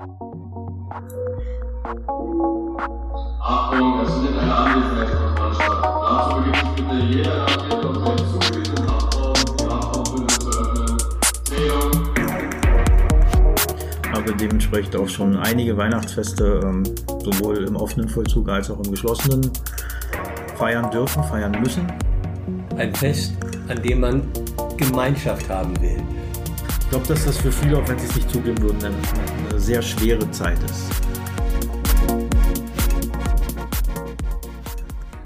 Achtung, es findet eine Anwesenheitskontrolle statt. Dazu begibt sich bitte jeder Landwirt auf seinen zugewiesenen Kraftraum, die Kraftraumbündel zu öffnen. Zählung. habe dementsprechend auch schon einige Weihnachtsfeste ähm, sowohl im offenen Vollzug als auch im geschlossenen feiern dürfen, feiern müssen. Ein Fest, an dem man Gemeinschaft haben will. Ich glaube, dass das für viele, auch wenn sie es nicht zugeben würden, eine sehr schwere Zeit ist.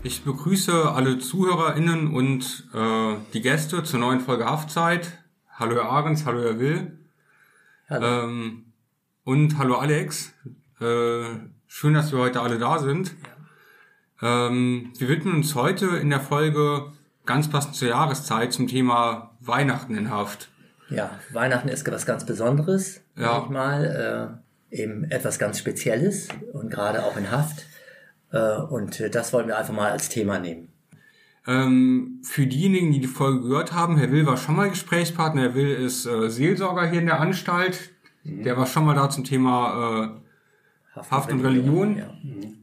Ich begrüße alle ZuhörerInnen und äh, die Gäste zur neuen Folge Haftzeit. Hallo Herr Ahrens, hallo Herr Will. Hallo. Ähm, und hallo Alex. Äh, schön, dass wir heute alle da sind. Ähm, wir widmen uns heute in der Folge ganz passend zur Jahreszeit zum Thema Weihnachten in Haft. Ja, Weihnachten ist was ganz Besonderes, Ja. sag ich mal, äh, eben etwas ganz Spezielles und gerade auch in Haft. Äh, und das wollen wir einfach mal als Thema nehmen. Ähm, für diejenigen, die die Folge gehört haben, Herr Will war schon mal Gesprächspartner. Herr Will ist äh, Seelsorger hier in der Anstalt. Der war schon mal da zum Thema äh, Haft und Religion. Ja,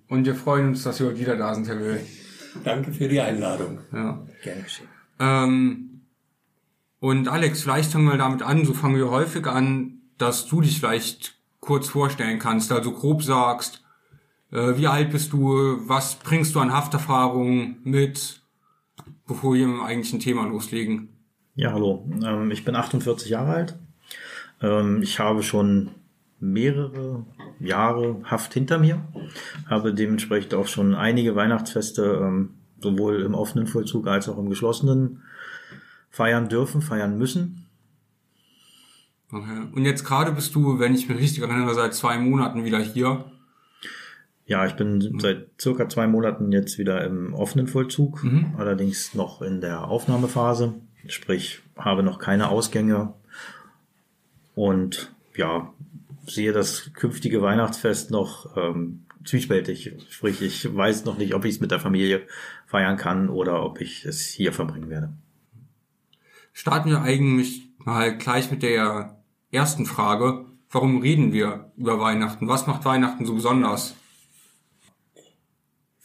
und wir freuen uns, dass Sie heute wieder da sind, Herr Will. Danke für die Einladung. Ja. gern geschehen. Ähm, und Alex, vielleicht fangen wir damit an, so fangen wir häufig an, dass du dich vielleicht kurz vorstellen kannst, also grob sagst, äh, wie alt bist du, was bringst du an Hafterfahrung mit, bevor wir im eigentlichen Thema loslegen. Ja, hallo. Ähm, ich bin 48 Jahre alt. Ähm, ich habe schon mehrere Jahre Haft hinter mir, habe dementsprechend auch schon einige Weihnachtsfeste ähm, sowohl im offenen Vollzug als auch im geschlossenen feiern dürfen, feiern müssen. Okay. Und jetzt gerade bist du, wenn ich mich richtig erinnere, seit zwei Monaten wieder hier. Ja, ich bin seit circa zwei Monaten jetzt wieder im offenen Vollzug, allerdings noch in der Aufnahmephase, sprich habe noch keine Ausgänge und ja, sehe das künftige Weihnachtsfest noch ähm, zwiespältig. Sprich, ich weiß noch nicht, ob ich es mit der Familie feiern kann oder ob ich es hier verbringen werde. Starten wir eigentlich mal gleich mit der ersten Frage. Warum reden wir über Weihnachten? Was macht Weihnachten so besonders?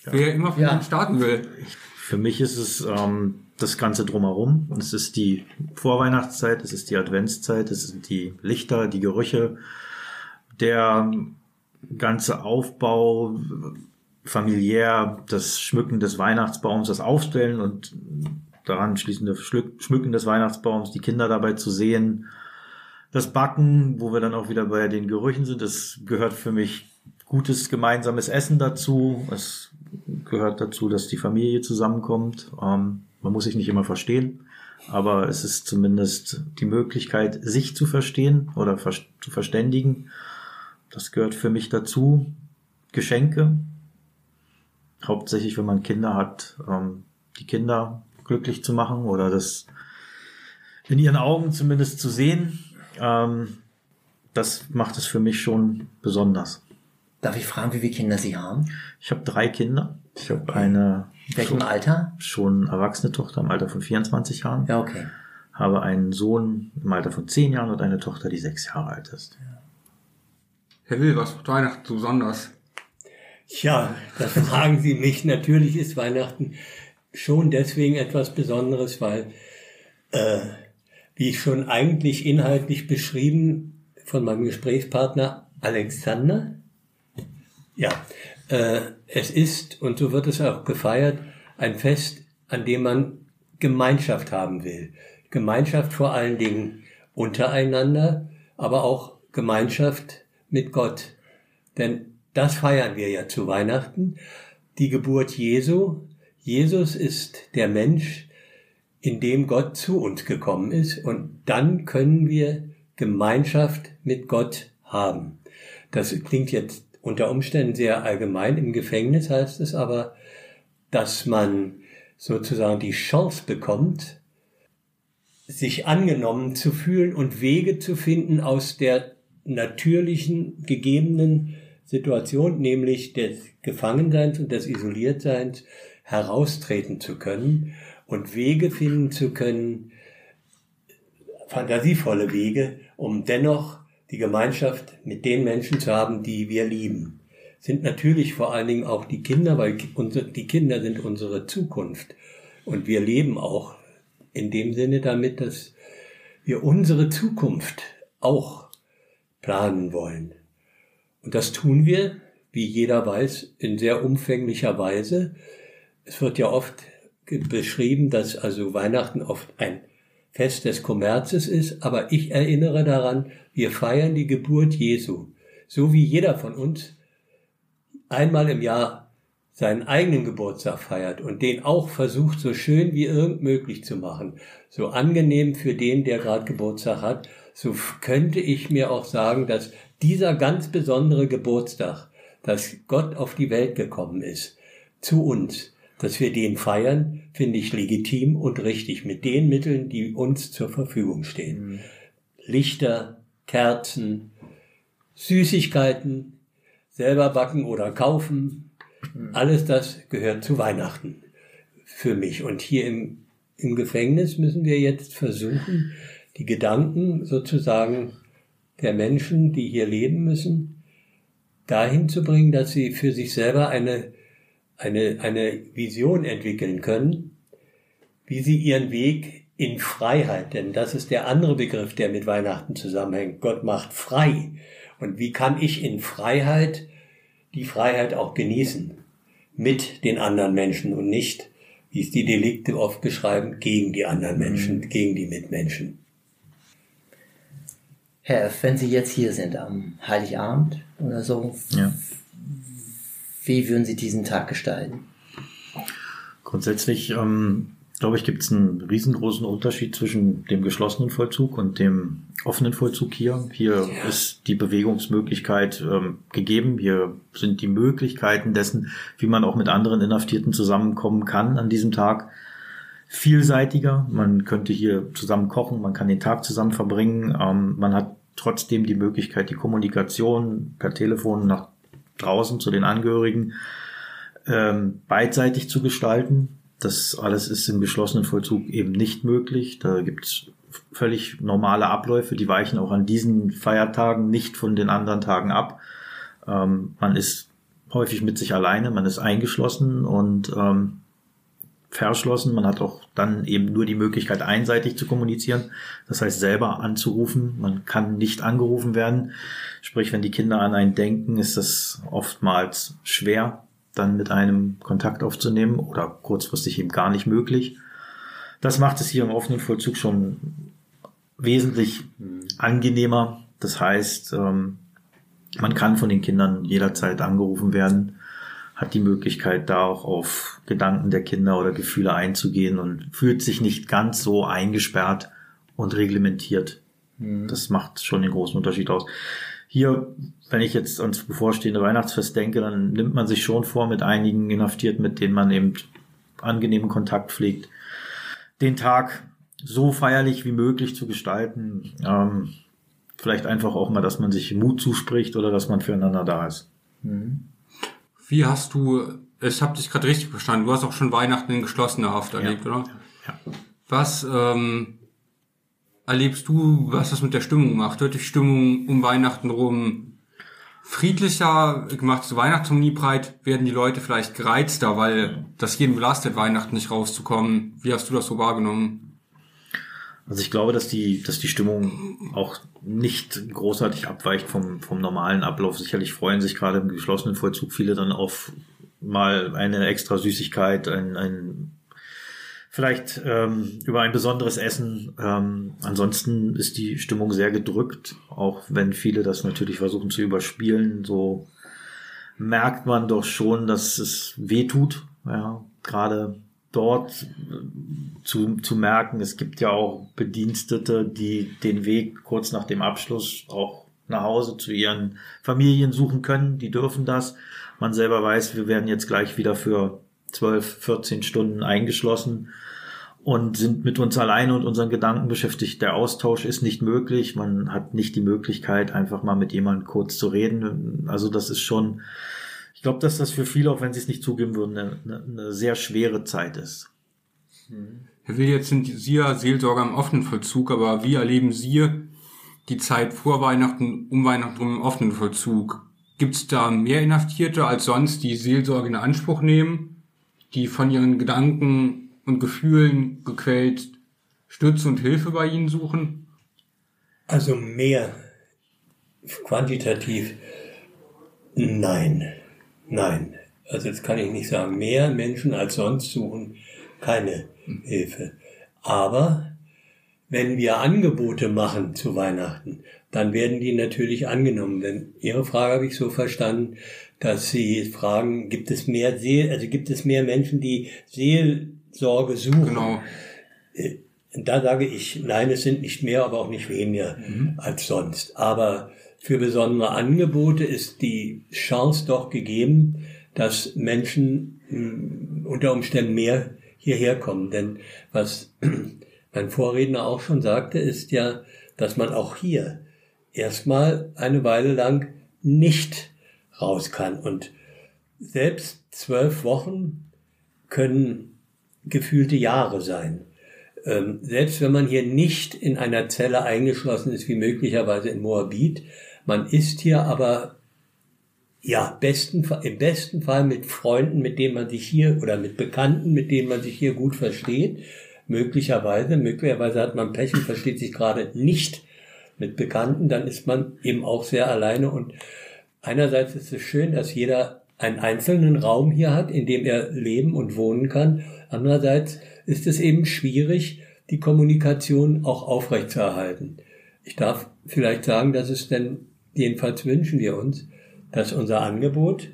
Wer immer von Ja. Ihnen starten will. Für mich ist es ähm, das Ganze drumherum. Es ist die Vorweihnachtszeit, es ist die Adventszeit, es sind die Lichter, die Gerüche, der ganze Aufbau familiär, das Schmücken des Weihnachtsbaums, das Aufstellen und daran schließende Schmücken des Weihnachtsbaums, die Kinder dabei zu sehen, das Backen, wo wir dann auch wieder bei den Gerüchen sind, das gehört für mich gutes gemeinsames Essen dazu. Es gehört dazu, dass die Familie zusammenkommt. Ähm, man muss sich nicht immer verstehen, aber es ist zumindest die Möglichkeit, sich zu verstehen oder vers zu verständigen. Das gehört für mich dazu. Geschenke, hauptsächlich, wenn man Kinder hat, ähm, die Kinder glücklich zu machen oder das in ihren Augen zumindest zu sehen. Ähm, das macht es für mich schon besonders. Darf ich fragen, wie viele Kinder Sie haben? Ich habe drei Kinder. Ich habe eine In welchem Alter? schon erwachsene Tochter im Alter von 24 Jahren, Ja, okay. habe einen Sohn im Alter von 10 Jahren und eine Tochter, die 6 Jahre alt ist. Herr Will, was macht Weihnachten so besonders? Tja, das fragen Sie mich. Natürlich ist Weihnachten schon deswegen etwas Besonderes, weil, äh, wie ich schon eigentlich inhaltlich beschrieben von meinem Gesprächspartner Alexander, ja, äh, es ist, und so wird es auch gefeiert, ein Fest, an dem man Gemeinschaft haben will. Gemeinschaft vor allen Dingen untereinander, aber auch Gemeinschaft mit Gott. Denn das feiern wir ja zu Weihnachten. Die Geburt Jesu. Jesus ist der Mensch, in dem Gott zu uns gekommen ist. Und dann können wir Gemeinschaft mit Gott haben. Das klingt jetzt unter Umständen sehr allgemein. Im Gefängnis heißt es aber, dass man sozusagen die Chance bekommt, sich angenommen zu fühlen und Wege zu finden aus der natürlichen, gegebenen Situation, nämlich des Gefangenseins und des Isoliertseins, heraustreten zu können und Wege finden zu können, fantasievolle Wege, um dennoch die Gemeinschaft mit den Menschen zu haben, die wir lieben. Sind natürlich vor allen Dingen auch die Kinder, weil die Kinder sind unsere Zukunft. Und wir leben auch in dem Sinne damit, dass wir unsere Zukunft auch planen wollen. Und das tun wir, wie jeder weiß, in sehr umfänglicher Weise. Es wird ja oft beschrieben, dass also Weihnachten oft ein Fest des Kommerzes ist, aber ich erinnere daran, wir feiern die Geburt Jesu, so wie jeder von uns einmal im Jahr seinen eigenen Geburtstag feiert und den auch versucht, so schön wie irgend möglich zu machen, so angenehm für den, der gerade Geburtstag hat, so könnte ich mir auch sagen, dass dieser ganz besondere Geburtstag, dass Gott auf die Welt gekommen ist, zu uns, dass wir den feiern, finde ich legitim und richtig mit den Mitteln, die uns zur Verfügung stehen. Mhm. Lichter, Kerzen, Süßigkeiten, selber backen oder kaufen, mhm. alles das gehört zu Weihnachten für mich. Und hier im, im Gefängnis müssen wir jetzt versuchen, die Gedanken sozusagen der Menschen, die hier leben müssen, dahin zu bringen, dass sie für sich selber eine, eine, eine Vision entwickeln können, wie sie ihren Weg in Freiheit, denn das ist der andere Begriff, der mit Weihnachten zusammenhängt. Gott macht frei. Und wie kann ich in Freiheit die Freiheit auch genießen? Mit den anderen Menschen und nicht, wie es die Delikte oft beschreiben, gegen die anderen Menschen, mhm. gegen die Mitmenschen. Herr, wenn Sie jetzt hier sind am Heiligabend oder so, ja. Wie würden Sie diesen Tag gestalten? Grundsätzlich, ähm, glaube ich, gibt es einen riesengroßen Unterschied zwischen dem geschlossenen Vollzug und dem offenen Vollzug hier. Hier ja. ist die Bewegungsmöglichkeit ähm, gegeben. Hier sind die Möglichkeiten dessen, wie man auch mit anderen Inhaftierten zusammenkommen kann an diesem Tag vielseitiger. Man könnte hier zusammen kochen, man kann den Tag zusammen verbringen. Ähm, man hat trotzdem die Möglichkeit, die Kommunikation per Telefon nach draußen zu den Angehörigen ähm, beidseitig zu gestalten. Das alles ist im geschlossenen Vollzug eben nicht möglich. Da gibt es völlig normale Abläufe, die weichen auch an diesen Feiertagen nicht von den anderen Tagen ab. Ähm, man ist häufig mit sich alleine, man ist eingeschlossen und ähm, verschlossen. Man hat auch dann eben nur die Möglichkeit, einseitig zu kommunizieren. Das heißt, selber anzurufen. Man kann nicht angerufen werden. Sprich, wenn die Kinder an einen denken, ist das oftmals schwer, dann mit einem Kontakt aufzunehmen oder kurzfristig eben gar nicht möglich. Das macht es hier im offenen Vollzug schon wesentlich angenehmer. Das heißt, ähm, man kann von den Kindern jederzeit angerufen werden hat die Möglichkeit, da auch auf Gedanken der Kinder oder Gefühle einzugehen und fühlt sich nicht ganz so eingesperrt und reglementiert. Mhm. Das macht schon den großen Unterschied aus. Hier, wenn ich jetzt ans bevorstehende Weihnachtsfest denke, dann nimmt man sich schon vor, mit einigen Inhaftierten, mit denen man eben angenehmen Kontakt pflegt, den Tag so feierlich wie möglich zu gestalten. Ähm, vielleicht einfach auch mal, dass man sich Mut zuspricht oder dass man füreinander da ist. Mhm. Wie hast du, ich habe dich gerade richtig verstanden, du hast auch schon Weihnachten in geschlossener Haft erlebt, ja. oder? Ja. Was ähm, erlebst du, was das mit der Stimmung macht? Wird die Stimmung um Weihnachten rum friedlicher gemacht zu Weihnachtsharmonie breit? Werden die Leute vielleicht gereizter, weil das jeden belastet, Weihnachten nicht rauszukommen? Wie hast du das so wahrgenommen? Also ich glaube, dass die, dass die Stimmung auch nicht großartig abweicht vom, vom normalen Ablauf. Sicherlich freuen sich gerade im geschlossenen Vollzug viele dann auf mal eine extra Süßigkeit, ein, ein vielleicht ähm, über ein besonderes Essen. Ähm, ansonsten ist die Stimmung sehr gedrückt, auch wenn viele das natürlich versuchen zu überspielen. So merkt man doch schon, dass es weh tut. Ja, gerade dort zu, zu merken, es gibt ja auch Bedienstete, die den Weg kurz nach dem Abschluss auch nach Hause zu ihren Familien suchen können. Die dürfen das. Man selber weiß, wir werden jetzt gleich wieder für 12, 14 Stunden eingeschlossen und sind mit uns alleine und unseren Gedanken beschäftigt. Der Austausch ist nicht möglich. Man hat nicht die Möglichkeit, einfach mal mit jemandem kurz zu reden. Also das ist schon ich glaube, dass das für viele, auch wenn sie es nicht zugeben würden, eine, eine sehr schwere Zeit ist. Herr Will, jetzt sind Sie ja Seelsorger im offenen Vollzug, aber wie erleben Sie die Zeit vor Weihnachten, um Weihnachten im offenen Vollzug. Gibt's da mehr Inhaftierte als sonst, die Seelsorge in Anspruch nehmen, die von ihren Gedanken und Gefühlen gequält Stütze und Hilfe bei ihnen suchen? Also mehr quantitativ nein. Nein. Also das kann ich nicht sagen. Mehr Menschen als sonst suchen keine Hilfe. Aber wenn wir Angebote machen zu Weihnachten, dann werden die natürlich angenommen. Denn Ihre Frage habe ich so verstanden, dass Sie fragen, gibt es mehr Seel, also gibt es mehr Menschen, die Seelsorge suchen? Genau. Äh, Da sage ich, nein, es sind nicht mehr, aber auch nicht weniger als sonst. Aber für besondere Angebote ist die Chance doch gegeben, dass Menschen mh, unter Umständen mehr hierher kommen. Denn was mein Vorredner auch schon sagte, ist ja, dass man auch hier erstmal eine Weile lang nicht raus kann. Und selbst zwölf Wochen können gefühlte Jahre sein. Ähm, selbst wenn man hier nicht in einer Zelle eingeschlossen ist, wie möglicherweise in Moabit, man ist hier aber ja, besten, im besten Fall mit Freunden, mit denen man sich hier oder mit Bekannten, mit denen man sich hier gut versteht. Möglicherweise, möglicherweise hat man Pech und versteht sich gerade nicht mit Bekannten, dann ist man eben auch sehr alleine und einerseits ist es schön, dass jeder einen einzelnen Raum hier hat, in dem er leben und wohnen kann. Andererseits ist es eben schwierig, die Kommunikation auch aufrechtzuerhalten. Ich darf vielleicht sagen, dass es denn, jedenfalls wünschen wir uns, dass unser Angebot,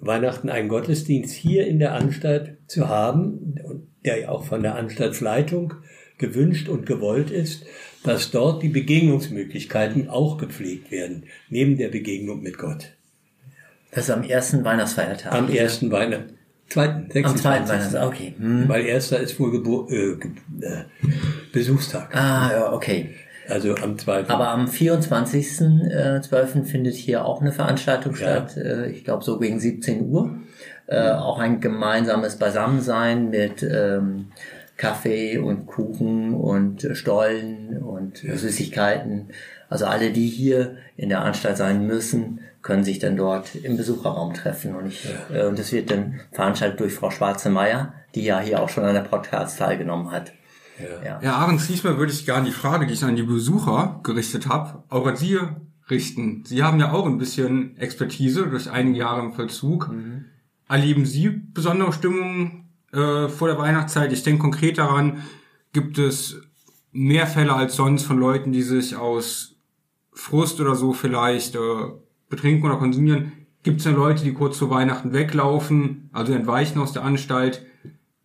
Weihnachten einen Gottesdienst hier in der Anstalt zu haben, der ja auch von der Anstaltsleitung gewünscht und gewollt ist, dass dort die Begegnungsmöglichkeiten auch gepflegt werden, neben der Begegnung mit Gott. Das ist am ersten Weihnachtsfeiertag. Am ersten Weihnachten. Zweiten, Am zweiten 26.. Weihnachtstag, okay. Hm. Weil erster ist wohl Gebur äh, äh, Besuchstag. Ah, ja, okay. Also am zweiten. Aber am 24.12. findet hier auch eine Veranstaltung Ja. statt. Äh, Ich glaube so gegen 17 Uhr. Äh, auch ein gemeinsames Beisammensein mit ähm, Kaffee und Kuchen und äh, Stollen und Süßigkeiten. Also alle, die hier in der Anstalt sein müssen, können sich dann dort im Besucherraum treffen. Und, ich, äh, und das wird dann veranstaltet durch Frau Schwarze-Meyer, die ja hier auch schon an der Podcast teilgenommen hat. Ja. Ja, Aaron diesmal würde ich gerne die Frage, die ich an die Besucher gerichtet habe, auch an Sie richten. Sie haben ja auch ein bisschen Expertise durch einige Jahre im Vollzug. Erleben Sie besondere Stimmungen äh, vor der Weihnachtszeit? Ich denke konkret daran, gibt es mehr Fälle als sonst von Leuten, die sich aus Frust oder so vielleicht äh, betrinken oder konsumieren? Gibt es denn Leute, die kurz vor Weihnachten weglaufen, also entweichen aus der Anstalt?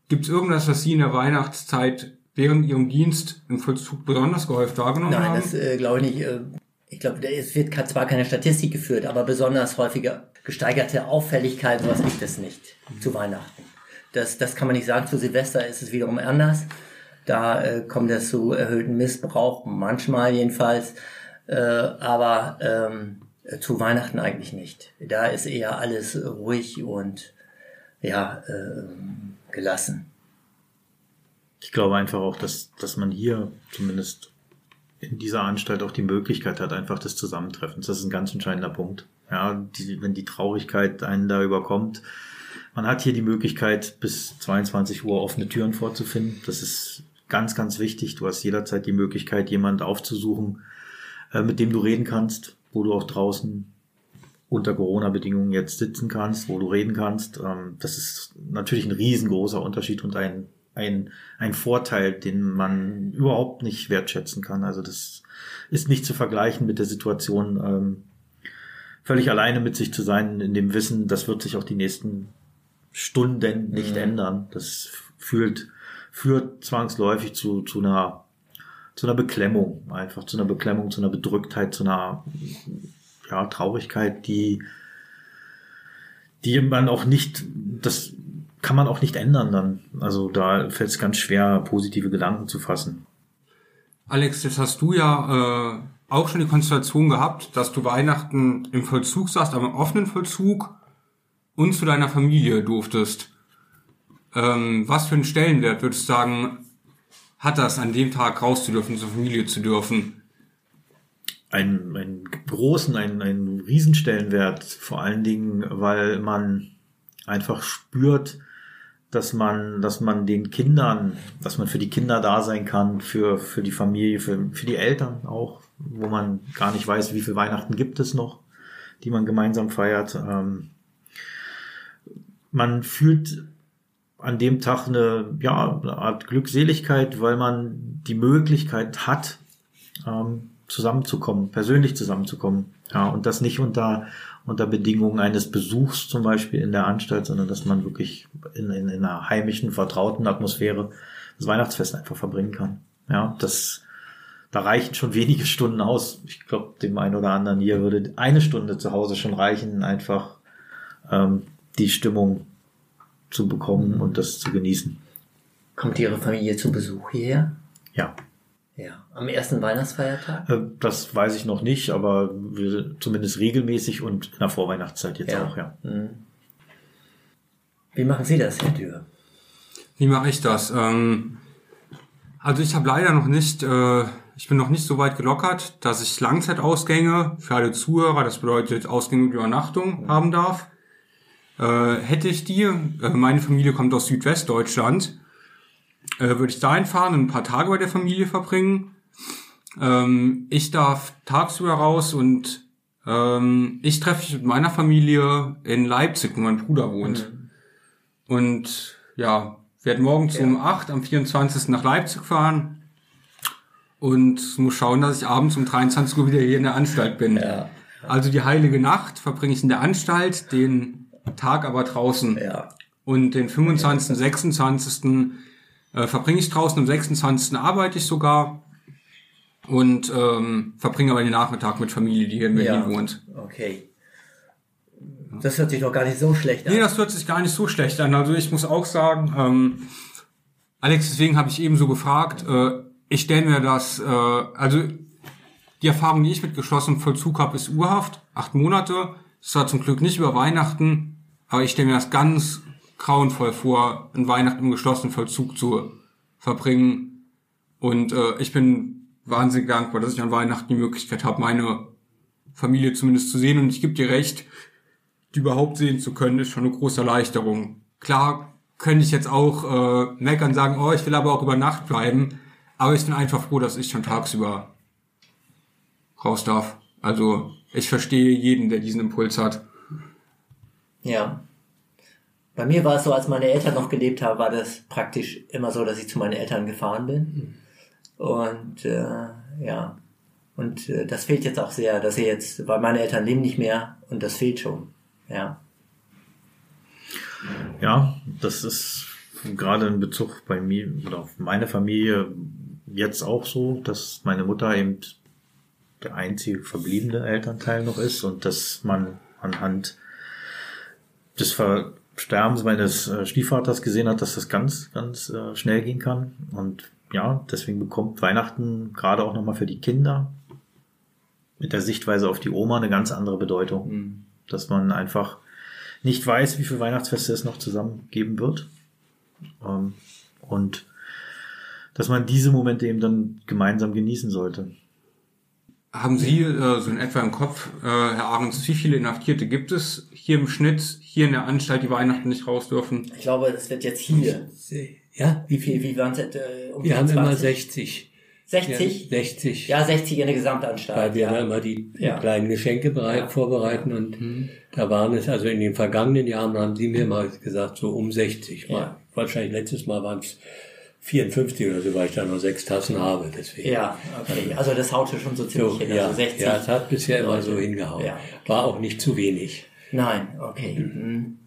Gibt es irgendwas, was Sie in der Weihnachtszeit während Ihrem Dienst im Vollzug besonders gehäuft wahrgenommen Nein, haben? das äh, glaube ich nicht. Äh, ich glaube, es wird zwar keine Statistik geführt, aber besonders häufige gesteigerte Auffälligkeit, sowas gibt es nicht zu Weihnachten. Das, das kann man nicht sagen. Zu Silvester ist es wiederum anders. Da äh, kommt es zu erhöhten Missbrauch, manchmal jedenfalls. Äh, aber ähm, zu Weihnachten eigentlich nicht. Da ist eher alles ruhig und ja, ähm, gelassen. Ich glaube einfach auch, dass, dass man hier zumindest in dieser Anstalt auch die Möglichkeit hat, einfach des Zusammentreffens. Das ist ein ganz entscheidender Punkt. Ja, die, wenn die Traurigkeit einen da überkommt. Man hat hier die Möglichkeit, bis 22 Uhr offene Türen vorzufinden. Das ist ganz, ganz wichtig. Du hast jederzeit die Möglichkeit, jemand aufzusuchen, äh, mit dem du reden kannst, wo du auch draußen unter Corona-Bedingungen jetzt sitzen kannst, wo du reden kannst. Ähm, das ist natürlich ein riesengroßer Unterschied und ein, ein, ein Vorteil, den man überhaupt nicht wertschätzen kann. Also das ist nicht zu vergleichen mit der Situation, ähm, völlig alleine mit sich zu sein, in dem Wissen, das wird sich auch die nächsten Stunden nicht ändern. Das fühlt, führt zwangsläufig zu, zu einer, zu einer Beklemmung, einfach zu einer Beklemmung, zu einer Bedrücktheit, zu einer ja, Traurigkeit, die, die man auch nicht, das kann man auch nicht ändern dann. Also da fällt es ganz schwer, positive Gedanken zu fassen. Alex, jetzt hast du ja äh, auch schon die Konstellation gehabt, dass du Weihnachten im Vollzug saßt, aber im offenen Vollzug und zu deiner Familie durftest. Ähm, was für einen Stellenwert würdest du sagen, hat das an dem Tag raus zu dürfen, zur Familie zu dürfen? einen, einen großen, einen, einen Riesenstellenwert, vor allen Dingen, weil man einfach spürt, dass man, dass man den Kindern, dass man für die Kinder da sein kann, für, für die Familie, für, für die Eltern auch, wo man gar nicht weiß, wie viel Weihnachten gibt es noch, die man gemeinsam feiert. Ähm, man fühlt an dem Tag eine, ja, eine Art Glückseligkeit, weil man die Möglichkeit hat, ähm, zusammenzukommen, persönlich zusammenzukommen. Ja, und das nicht unter, unter Bedingungen eines Besuchs zum Beispiel in der Anstalt, sondern dass man wirklich in, in, in einer heimischen, vertrauten Atmosphäre das Weihnachtsfest einfach verbringen kann. Ja, das, da reichen schon wenige Stunden aus. Ich glaube, dem einen oder anderen hier würde eine Stunde zu Hause schon reichen, einfach ähm, die Stimmung zu bekommen und das zu genießen. Kommt Ihre Familie zu Besuch hierher? Ja. Ja. Am ersten Weihnachtsfeiertag? Äh, Das weiß ich noch nicht, aber wir zumindest regelmäßig und in der Vorweihnachtszeit jetzt Ja. auch, ja. Mhm. Wie machen Sie das, Herr Dürr? Wie mache ich das? Ähm, also ich habe leider noch nicht, äh, ich bin noch nicht so weit gelockert, dass ich Langzeitausgänge für alle Zuhörer, das bedeutet Ausgänge und Übernachtung, haben darf. Äh, hätte ich die, äh, meine Familie kommt aus Südwestdeutschland, äh, würde ich dahin fahren und ein paar Tage bei der Familie verbringen. Ähm, ich darf tagsüber raus und ähm, ich treffe mich mit meiner Familie in Leipzig, wo mein Bruder wohnt. Und ja, werde morgens um 8 am 24. nach Leipzig fahren und muss schauen, dass ich abends um 23 Uhr wieder hier in der Anstalt bin. Ja. Also die heilige Nacht verbringe ich in der Anstalt, den Tag aber draußen. Ja. Und den 25., 26. Äh, verbringe ich draußen, am 26. arbeite ich sogar und ähm, verbringe aber den Nachmittag mit Familie, die hier in Berlin Ja. wohnt. Okay. Das hört sich doch gar nicht so schlecht an. Nee, das hört sich gar nicht so schlecht an. Also ich muss auch sagen, ähm, Alex, deswegen habe ich eben so gefragt, äh, ich stelle mir das, äh, also die Erfahrung, die ich mit geschlossenem Vollzug habe, ist Urhaft, acht Monate. Das war zum Glück nicht über Weihnachten, aber ich stelle mir das ganz grauenvoll vor, ein Weihnachten im geschlossenen Vollzug zu verbringen. Und äh, ich bin wahnsinnig dankbar, dass ich an Weihnachten die Möglichkeit habe, meine Familie zumindest zu sehen. Und ich gebe dir recht, die überhaupt sehen zu können, ist schon eine große Erleichterung. Klar könnte ich jetzt auch äh, meckern sagen, oh, ich will aber auch über Nacht bleiben, aber ich bin einfach froh, dass ich schon tagsüber raus darf. Also ich verstehe jeden, der diesen Impuls hat. Ja. Bei mir war es so, als meine Eltern noch gelebt haben, war das praktisch immer so, dass ich zu meinen Eltern gefahren bin. Und äh, ja. Und äh, das fehlt jetzt auch sehr, dass sie jetzt, weil meine Eltern leben nicht mehr und das fehlt schon. Ja. Ja, das ist gerade in Bezug bei mir oder auf meine Familie jetzt auch so, dass meine Mutter eben der einzige verbliebene Elternteil noch ist und dass man anhand des Versterbens meines äh, Stiefvaters gesehen hat, dass das ganz, ganz äh, schnell gehen kann. Und ja, deswegen bekommt Weihnachten gerade auch nochmal für die Kinder mit der Sichtweise auf die Oma eine ganz andere Bedeutung. Dass man einfach nicht weiß, wie viele Weihnachtsfeste es noch zusammen geben wird. Ähm, und dass man diese Momente eben dann gemeinsam genießen sollte. Haben Sie äh, so in etwa im Kopf, äh, Herr Ahrens, wie viele Inhaftierte gibt es hier im Schnitt, hier in der Anstalt, die Weihnachten nicht raus dürfen? Ich glaube, das wird jetzt hier. Ja, Wie viel, wie waren es? Äh, um wir haben immer 20? 60. 60? Ja, 60. Ja, 60 in der Gesamtanstalt. weil wir ja. immer die Ja. kleinen Geschenke bereit, Ja. vorbereiten und da waren es, also in den vergangenen Jahren haben Sie mir mal gesagt, so um 60. Mal. Wahrscheinlich letztes Mal waren es 54 oder so, weil ich da nur sechs Tassen habe. Deswegen. Ja, okay. Also das haute schon so ziemlich So, hin. ja, Also 60. ja, es hat bisher immer so hingehauen. Ja. War auch nicht zu wenig. Nein, okay. Mhm.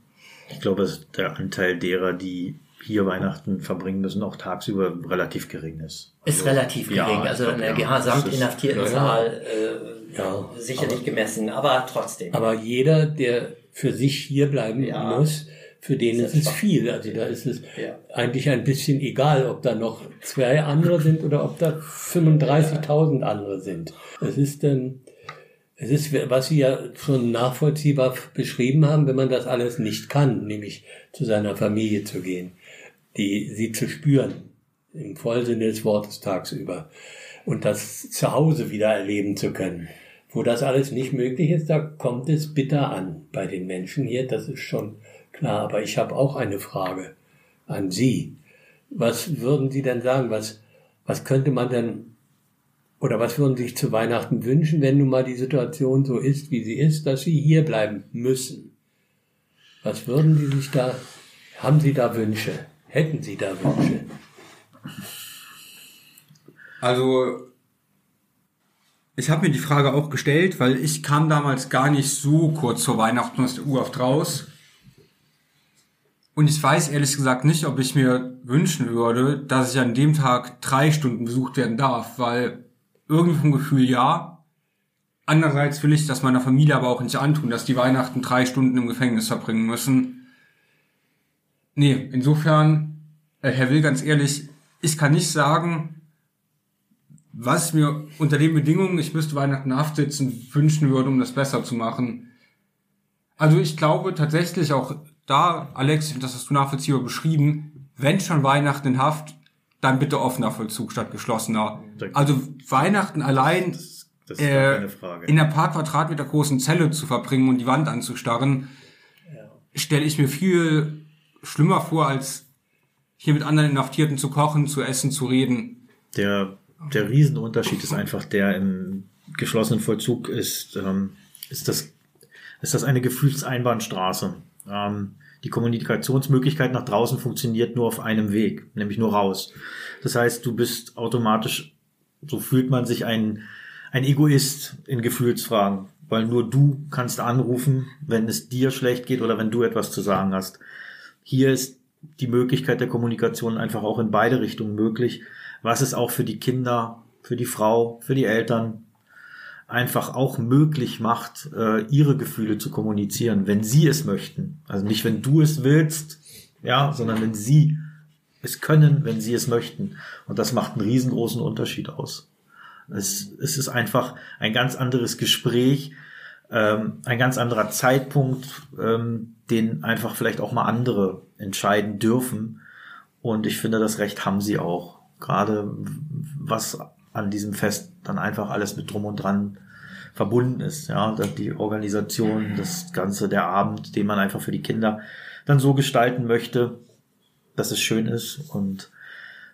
Ich glaube, dass der Anteil derer, die hier Weihnachten verbringen müssen, auch tagsüber relativ gering ist. Ist relativ ja, gering. ich also in der ja. Das ist- Gesamtinhaftiertenzahl äh, Ja, sicherlich gemessen, aber trotzdem. Aber jeder, der für sich hier bleiben Ja. muss, für den ist ist es viel. Also da ist es Ja. eigentlich ein bisschen egal, ob da noch zwei andere sind oder ob da 35.000 andere sind. Es ist dann, es ist, was Sie ja schon nachvollziehbar beschrieben haben, wenn man das alles nicht kann, nämlich zu seiner Familie zu gehen, die sie zu spüren, im Vollsinne des Wortes tagsüber. und das zu Hause wieder erleben zu können. Wo das alles nicht möglich ist, da kommt es bitter an bei den Menschen hier, das ist schon klar. Aber ich habe auch eine Frage an Sie. Was würden Sie denn sagen? Was, was könnte man denn oder was würden Sie sich zu Weihnachten wünschen, wenn nun mal die Situation so ist, wie sie ist, dass Sie hier bleiben müssen? Was würden Sie sich da, haben Sie da Wünsche? Hätten Sie da Wünsche? Also, ich habe mir die Frage auch gestellt, weil ich kam damals gar nicht so kurz vor Weihnachten aus der U-Haft raus. Und ich weiß ehrlich gesagt nicht, ob ich mir wünschen würde, dass ich an dem Tag drei Stunden besucht werden darf, weil irgendwie vom Gefühl ja. Andererseits will ich das meiner Familie aber auch nicht antun, dass die Weihnachten drei Stunden im Gefängnis verbringen müssen. Nee, insofern, äh, Herr Will, ganz ehrlich, ich kann nicht sagen, was mir unter den Bedingungen, ich müsste Weihnachten Haft sitzen, wünschen würde, um das besser zu machen. Also ich glaube tatsächlich auch da, Alex, das hast du nachvollziehbar beschrieben, wenn schon Weihnachten in Haft, dann bitte offener Vollzug statt geschlossener. Also Weihnachten allein Das ist äh, gar keine Frage. in einer paar Quadratmeter großen Zelle zu verbringen und die Wand anzustarren, stelle ich mir viel schlimmer vor, als hier mit anderen Inhaftierten zu kochen, zu essen, zu reden. Der, der Riesenunterschied ist einfach der im geschlossenen Vollzug ist, ähm, ist das, ist das eine Gefühlseinbahnstraße. Ähm, die Kommunikationsmöglichkeit nach draußen funktioniert nur auf einem Weg, nämlich nur raus. Das heißt, du bist automatisch, so fühlt man sich ein, ein Egoist in Gefühlsfragen, weil nur du kannst anrufen, wenn es dir schlecht geht oder wenn du etwas zu sagen hast. Hier ist die Möglichkeit der Kommunikation einfach auch in beide Richtungen möglich, was es auch für die Kinder, für die Frau, für die Eltern einfach auch möglich macht, äh, ihre Gefühle zu kommunizieren, wenn sie es möchten. Also nicht, wenn du es willst, ja, sondern wenn sie es können, wenn sie es möchten. Und das macht einen riesengroßen Unterschied aus. Es, es ist einfach ein ganz anderes Gespräch, ähm, ein ganz anderer Zeitpunkt, ähm, den einfach vielleicht auch mal andere entscheiden dürfen. Und ich finde, das Recht haben sie auch. Gerade was an diesem Fest dann einfach alles mit drum und dran verbunden ist. Ja, die Organisation, das Ganze, der Abend, den man einfach für die Kinder dann so gestalten möchte, dass es schön ist. Und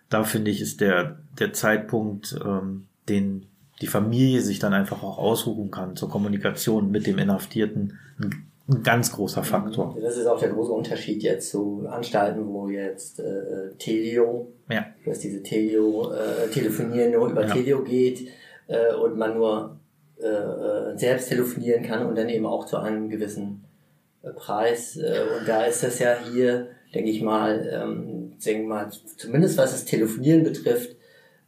da finde ich, ist der, der Zeitpunkt, ähm, den die Familie sich dann einfach auch ausruhen kann zur Kommunikation mit dem Inhaftierten, ein, ein ganz großer Faktor. Das ist auch der große Unterschied jetzt zu Anstalten, wo jetzt äh, Telio, Ja. dass diese Telio, äh, Telefonieren nur über Ja. Telio geht äh, und man nur äh, äh, selbst telefonieren kann und dann eben auch zu einem gewissen äh, Preis. Äh, und da ist das ja hier, denke ich mal, ähm, denke mal, zumindest was das Telefonieren betrifft,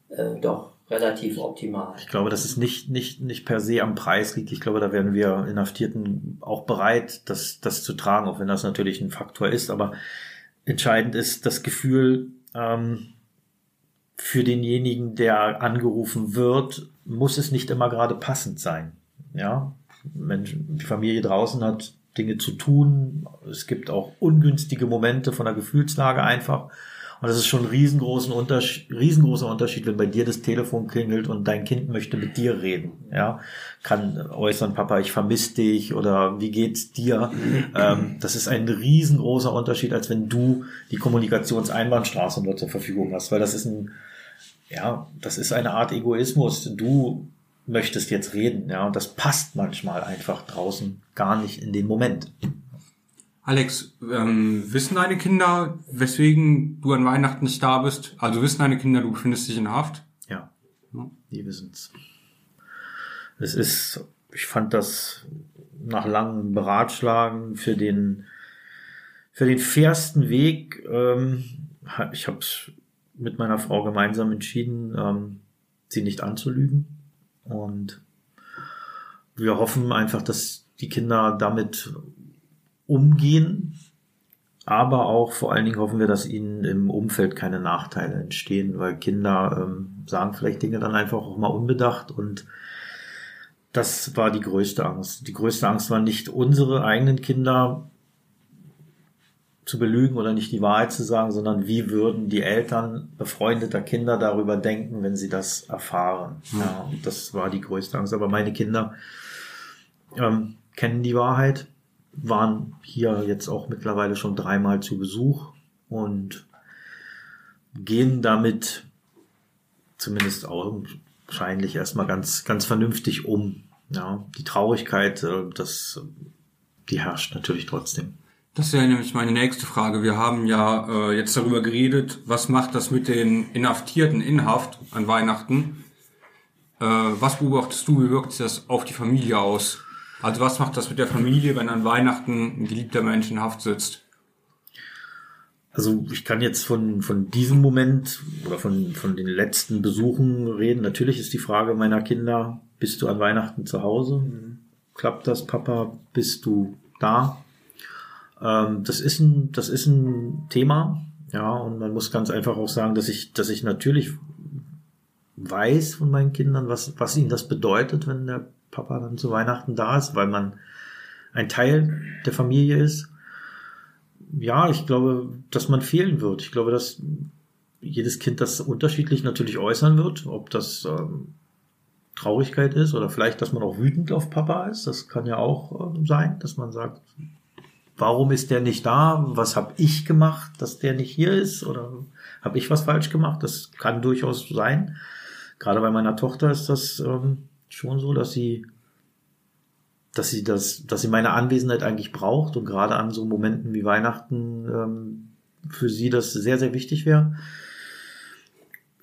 äh, doch relativ optimal. Ich glaube, dass es nicht, nicht, nicht per se am Preis liegt. Ich glaube, da wären wir Inhaftierten auch bereit, das, das zu tragen, auch wenn das natürlich ein Faktor ist. Aber entscheidend ist das Gefühl, ähm, für denjenigen, der angerufen wird, muss es nicht immer gerade passend sein. Ja, Mensch, die Familie draußen hat Dinge zu tun. Es gibt auch ungünstige Momente von der Gefühlslage einfach. Und das ist schon ein riesengroßen Unterschied, riesengroßer Unterschied, wenn bei dir das Telefon klingelt und dein Kind möchte mit dir reden. Ja, kann äußern, Papa, ich vermisse dich oder wie geht's dir? ähm, das ist ein riesengroßer Unterschied, als wenn du die Kommunikationseinbahnstraße nur zur Verfügung hast, weil das ist ein, ja, das ist eine Art Egoismus. Du möchtest jetzt reden, ja, und das passt manchmal einfach draußen gar nicht in den Moment. Alex, ähm, wissen deine Kinder, weswegen du an Weihnachten nicht da bist? Also wissen deine Kinder, du befindest dich in Haft? Ja, Ja. die wissen's. Es ist, ich fand das nach langem Beratschlagen für den für den fairsten Weg. Ähm, ich habe es mit meiner Frau gemeinsam entschieden, ähm, sie nicht anzulügen und wir hoffen einfach, dass die Kinder damit umgehen. Aber auch vor allen Dingen hoffen wir, dass ihnen im Umfeld keine Nachteile entstehen, weil Kinder ähm, sagen vielleicht Dinge dann einfach auch mal unbedacht und das war die größte Angst. Die größte Angst war nicht unsere eigenen Kinder zu belügen oder nicht die Wahrheit zu sagen, sondern wie würden die Eltern befreundeter Kinder darüber denken, wenn sie das erfahren. Ja, und das war die größte Angst. Aber meine Kinder ähm, kennen die Wahrheit, waren hier jetzt auch mittlerweile schon dreimal zu Besuch und gehen damit zumindest augenscheinlich erstmal ganz, ganz vernünftig um. Ja, die Traurigkeit, äh, das, die herrscht natürlich trotzdem. Das wäre nämlich meine nächste Frage. Wir haben ja äh, jetzt darüber geredet, was macht das mit den Inhaftierten in Haft an Weihnachten? Äh, was beobachtest du, wie wirkt sich das auf die Familie aus? Also was macht das mit der Familie, wenn an Weihnachten ein geliebter Mensch in Haft sitzt? Also ich kann jetzt von, von diesem Moment oder von, von den letzten Besuchen reden. Natürlich ist die Frage meiner Kinder, bist du an Weihnachten zu Hause? Klappt das, Papa? Bist du da? Ähm, das ist ein, das ist ein Thema. Ja, und man muss ganz einfach auch sagen, dass ich, dass ich natürlich weiß von meinen Kindern, was, was ihnen das bedeutet, wenn der Papa dann zu Weihnachten da ist, weil man ein Teil der Familie ist. Ja, ich glaube, dass man fehlen wird. Ich glaube, dass jedes Kind das unterschiedlich natürlich äußern wird, ob das ähm, Traurigkeit ist oder vielleicht, dass man auch wütend auf Papa ist. Das kann ja auch ähm, sein, dass man sagt, warum ist der nicht da? Was habe ich gemacht, dass der nicht hier ist? Oder habe ich was falsch gemacht? Das kann durchaus sein. Gerade bei meiner Tochter ist das ähm, schon so, dass sie, dass sie das, dass sie meine Anwesenheit eigentlich braucht und gerade an so Momenten wie Weihnachten ähm, für sie das sehr, sehr wichtig wäre.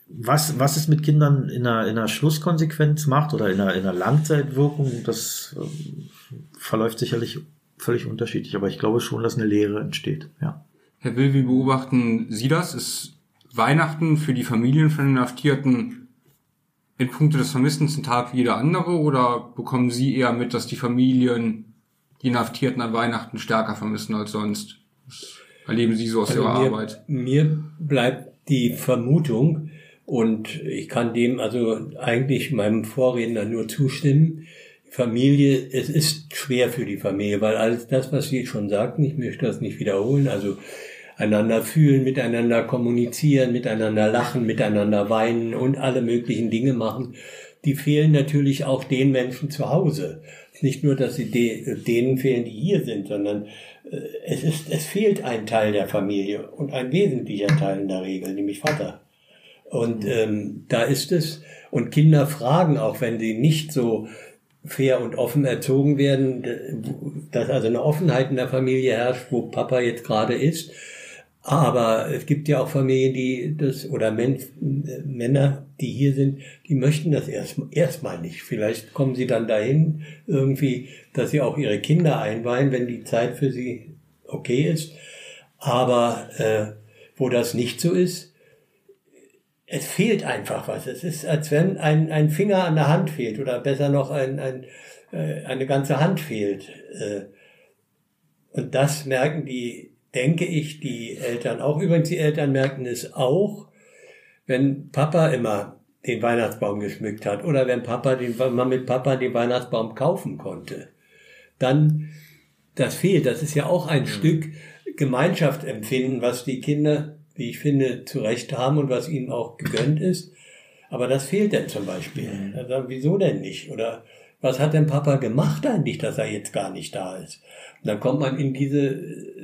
Was, was es mit Kindern in einer, in einer Schlusskonsequenz macht oder in einer, in einer Langzeitwirkung, das ähm, verläuft sicherlich völlig unterschiedlich, aber ich glaube schon, dass eine Lehre entsteht, ja. Herr Will, wie beobachten Sie das? Ist Weihnachten für die Familien von Inhaftierten in puncto des Vermissens ein Tag wie jeder andere oder bekommen Sie eher mit, dass die Familien die Inhaftierten an Weihnachten stärker vermissen als sonst? Was erleben Sie so aus Also Ihrer mir, Arbeit? Mir bleibt die Vermutung, und ich kann dem also eigentlich meinem Vorredner nur zustimmen, Familie, es ist schwer für die Familie, weil alles das, was Sie schon sagten, ich möchte das nicht wiederholen, also einander fühlen, miteinander kommunizieren, miteinander lachen, miteinander weinen und alle möglichen Dinge machen, die fehlen natürlich auch den Menschen zu Hause. Nicht nur, dass sie de denen fehlen, die hier sind, sondern äh, es ist, es fehlt ein Teil der Familie und ein wesentlicher Teil in der Regel, nämlich Vater. Und ähm, da ist es, und Kinder fragen auch, wenn sie nicht so fair und offen erzogen werden, dass also eine Offenheit in der Familie herrscht, wo Papa jetzt gerade ist. Aber es gibt ja auch Familien, die das, oder Men Männer, die hier sind, die möchten das erstmal erst nicht. Vielleicht kommen sie dann dahin, irgendwie, dass sie auch ihre Kinder einweihen, wenn die Zeit für sie okay ist. Aber äh, wo das nicht so ist, es fehlt einfach was. Es ist, als wenn ein, ein Finger an der Hand fehlt oder besser noch ein, ein, äh, eine ganze Hand fehlt. Äh, und das merken die, denke ich, die Eltern auch. Übrigens, die Eltern merken es auch, wenn Papa immer den Weihnachtsbaum geschmückt hat oder wenn Papa den, wenn man mit Papa den Weihnachtsbaum kaufen konnte. Dann, das fehlt. Das ist ja auch ein Stück Gemeinschaftsempfinden, was die Kinder wie ich finde, zu Recht haben und was ihnen auch gegönnt ist. Aber das fehlt denn zum Beispiel. Also, wieso denn nicht? Oder was hat denn Papa gemacht eigentlich, dass er jetzt gar nicht da ist? Und dann kommt man in diese,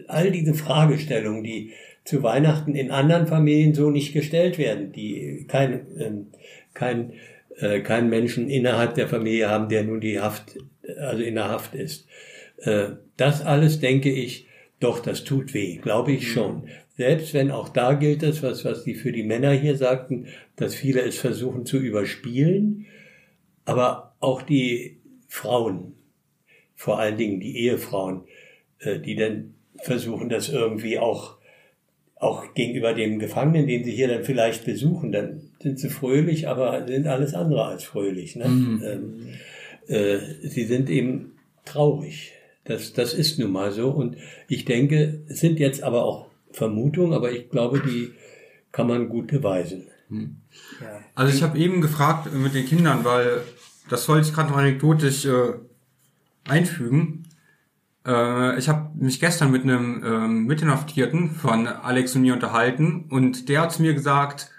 all diese Fragestellungen, die zu Weihnachten in anderen Familien so nicht gestellt werden, die kein, ähm, kein, äh, kein Menschen innerhalb der Familie haben, der nun die Haft, also in der Haft ist. Äh, das alles denke ich, doch, das tut weh, glaube ich schon. Selbst wenn auch da gilt es, was, was die für die Männer hier sagten, dass viele es versuchen zu überspielen, aber auch die Frauen, vor allen Dingen die Ehefrauen, äh, die dann versuchen, das irgendwie auch, auch gegenüber dem Gefangenen, den sie hier dann vielleicht besuchen, dann sind sie fröhlich, aber sind alles andere als fröhlich. Ne? Mhm. Ähm, äh, sie sind eben traurig. Das, das ist nun mal so. Und ich denke, es sind jetzt aber auch Vermutung, aber ich glaube, die kann man gut beweisen. Also ich habe eben gefragt mit den Kindern, weil das soll ich gerade noch anekdotisch äh, einfügen. Äh, ich habe mich gestern mit einem ähm, Mitinhaftierten von Alex und mir unterhalten und der hat zu mir gesagt,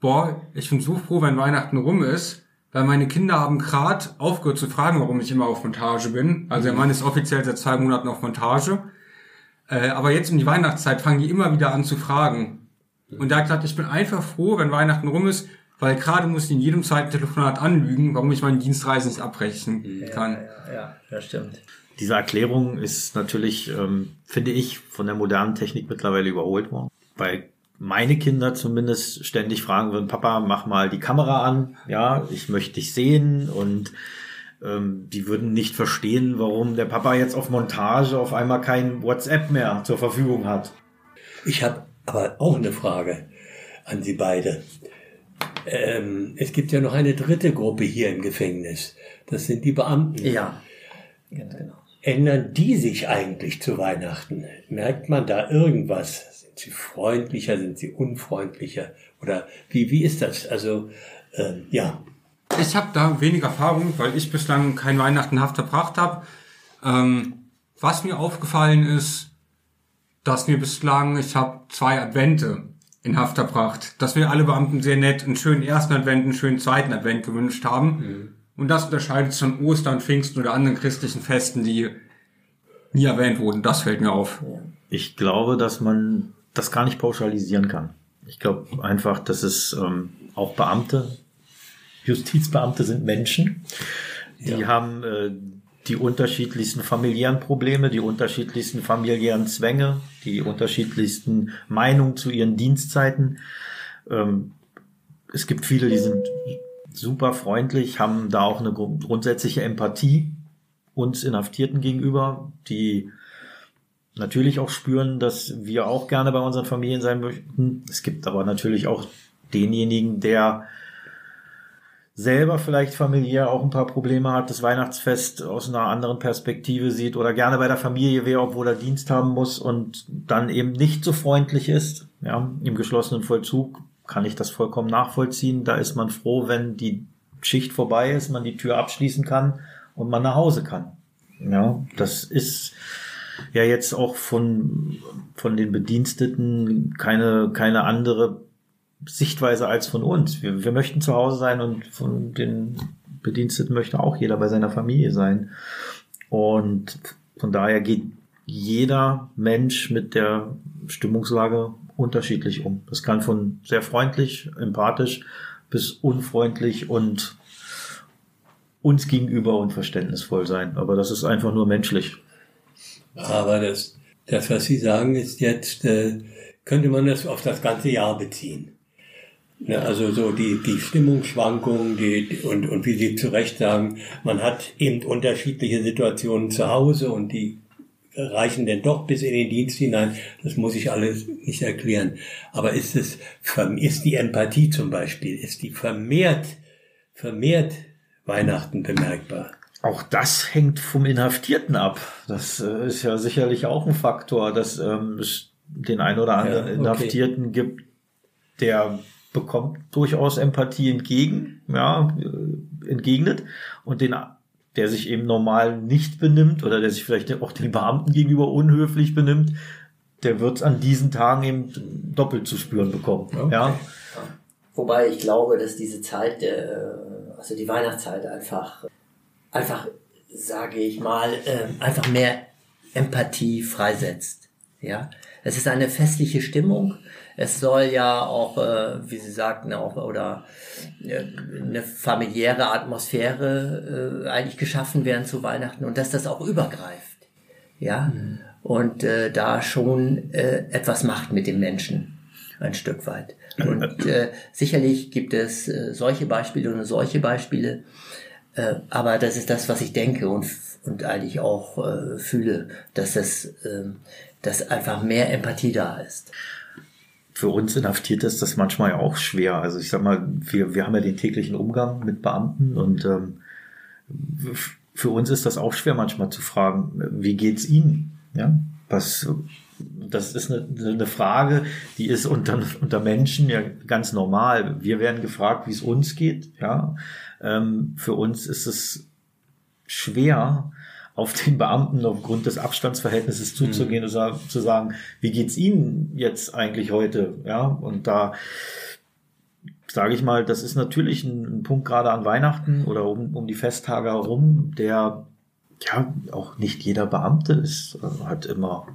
boah, ich bin so froh, wenn Weihnachten rum ist, weil meine Kinder haben gerade aufgehört zu fragen, warum ich immer auf Montage bin. Also der Mann ist offiziell seit zwei Monaten auf Montage. Äh, aber jetzt um die Weihnachtszeit fangen die immer wieder an zu fragen. Und er hat gesagt, ich bin einfach froh, wenn Weihnachten rum ist, weil gerade muss ich in jedem zweiten Telefonat anlügen, warum ich meine Dienstreise nicht abbrechen kann. Ja, ja, das stimmt. Diese Erklärung ist natürlich, ähm, finde ich, von der modernen Technik mittlerweile überholt worden. Weil meine Kinder zumindest ständig fragen würden, Papa, mach mal die Kamera an, ja, ich möchte dich sehen und ähm, die würden nicht verstehen, warum der Papa jetzt auf Montage auf einmal kein WhatsApp mehr zur Verfügung hat. Ich habe aber auch eine Frage an Sie beide. Ähm, es gibt ja noch eine dritte Gruppe hier im Gefängnis. Das sind die Beamten. Ja, ganz genau. Ändern die sich eigentlich zu Weihnachten? Merkt man da irgendwas? Sind sie freundlicher? Sind sie unfreundlicher? Oder wie, wie ist das? Also, ähm, ja. Ich habe da wenig Erfahrung, weil ich bislang kein Weihnachten Haft verbracht habe. Ähm, was mir aufgefallen ist, dass mir bislang, ich habe zwei Advente in Haft verbracht, dass mir alle Beamten sehr nett einen schönen ersten Advent, einen schönen zweiten Advent gewünscht haben. Und das unterscheidet sich von Ostern, Pfingsten oder anderen christlichen Festen, die nie erwähnt wurden. Das fällt mir auf. Ich glaube, dass man das gar nicht pauschalisieren kann. Ich glaube einfach, dass es ähm, auch Beamte, Justizbeamte sind Menschen, die haben äh, die unterschiedlichsten familiären Probleme, die unterschiedlichsten familiären Zwänge, die unterschiedlichsten Meinungen zu ihren Dienstzeiten. Ähm, es gibt viele, die sind super freundlich, haben da auch eine grund- grundsätzliche Empathie uns Inhaftierten gegenüber, die natürlich auch spüren, dass wir auch gerne bei unseren Familien sein möchten. Es gibt aber natürlich auch denjenigen, der selber vielleicht familiär auch ein paar Probleme hat, das Weihnachtsfest aus einer anderen Perspektive sieht oder gerne bei der Familie wäre, obwohl er Dienst haben muss und dann eben nicht so freundlich ist. Ja, im geschlossenen Vollzug kann ich das vollkommen nachvollziehen. Da ist man froh, wenn die Schicht vorbei ist, man die Tür abschließen kann und man nach Hause kann. Ja, das ist ja jetzt auch von, von den Bediensteten keine, keine andere Sichtweise als von uns. Wir, wir möchten zu Hause sein und von den Bediensteten möchte auch jeder bei seiner Familie sein. Und von daher geht jeder Mensch mit der Stimmungslage unterschiedlich um. Das kann von sehr freundlich, empathisch bis unfreundlich und uns gegenüber unverständnisvoll sein. Aber das ist einfach nur menschlich. Aber das, das, was Sie sagen, ist jetzt, äh, könnte man das auf das ganze Jahr beziehen. Ne, also so die, die Stimmungsschwankungen die, und, und wie Sie zu Recht sagen, man hat eben unterschiedliche Situationen zu Hause und die reichen denn doch bis in den Dienst hinein. Das muss ich alles nicht erklären. Aber ist es, ist die Empathie zum Beispiel, ist die vermehrt, vermehrt Weihnachten bemerkbar? Auch das hängt vom Inhaftierten ab. Das äh, ist ja sicherlich auch ein Faktor, dass ähm, es den einen oder anderen Ja, okay. Inhaftierten gibt, der bekommt durchaus Empathie entgegen, ja, äh, entgegnet und den der sich eben normal nicht benimmt oder der sich vielleicht auch den Beamten gegenüber unhöflich benimmt, der wird an diesen Tagen eben doppelt zu spüren bekommen. Ja, Wobei ich glaube, dass diese Zeit, äh, also die Weihnachtszeit einfach, einfach, sage ich mal, äh, einfach mehr Empathie freisetzt. Ja, es ist eine festliche Stimmung. Es soll ja auch, äh, wie Sie sagten, auch oder äh, eine familiäre Atmosphäre äh, eigentlich geschaffen werden zu Weihnachten und dass das auch übergreift. Ja, und äh, da schon äh, etwas macht mit dem Menschen ein Stück weit. Und äh, sicherlich gibt es äh, solche Beispiele und solche Beispiele, äh, aber das ist das, was ich denke und, und eigentlich auch äh, fühle, dass es, äh, dass einfach mehr Empathie da ist. Für uns Inhaftierte ist das manchmal ja auch schwer. Also ich sag mal, wir, wir haben ja den täglichen Umgang mit Beamten und ähm, für uns ist das auch schwer manchmal zu fragen, wie geht's Ihnen? Ja, was, das ist eine, eine Frage, die ist unter, unter Menschen ja ganz normal. Wir werden gefragt, wie es uns geht. Ja, ähm, für uns ist es schwer, auf den Beamten aufgrund des Abstandsverhältnisses zuzugehen und sa- zu sagen, wie geht's Ihnen jetzt eigentlich heute? Ja, und da sage ich mal, das ist natürlich ein, ein Punkt gerade an Weihnachten oder um, um die Festtage herum, der ja auch nicht jeder Beamte ist, äh, hat immer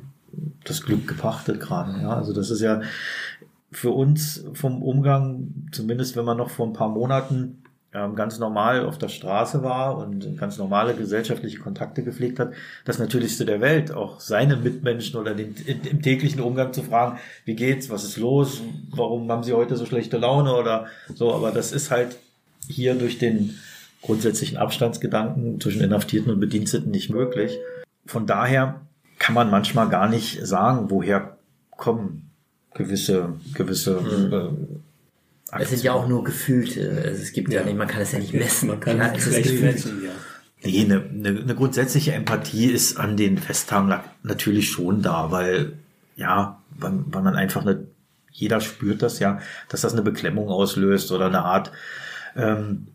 das Glück gepachtet gerade. Ja, also das ist ja für uns vom Umgang, zumindest wenn man noch vor ein paar Monaten ähm, ganz normal auf der Straße war und ganz normale gesellschaftliche Kontakte gepflegt hat, das Natürlichste der Welt, auch seine Mitmenschen oder den, in, im täglichen Umgang zu fragen, wie geht's, was ist los, warum haben sie heute so schlechte Laune oder so, aber das ist halt hier durch den grundsätzlichen Abstandsgedanken zwischen Inhaftierten und Bediensteten nicht möglich. Von daher kann man manchmal gar nicht sagen, woher kommen gewisse, gewisse äh, Es sind ja auch nur gefühlte, also es gibt ja, Ja. nicht, man kann es ja nicht messen. Man kann ja, es schlecht gefühlt. messen, ja. Nee, eine, eine, eine grundsätzliche Empathie ist an den Festtagen na- natürlich schon da, weil, ja, weil, weil man einfach eine, jeder spürt das ja, dass das eine Beklemmung auslöst oder eine Art ähm,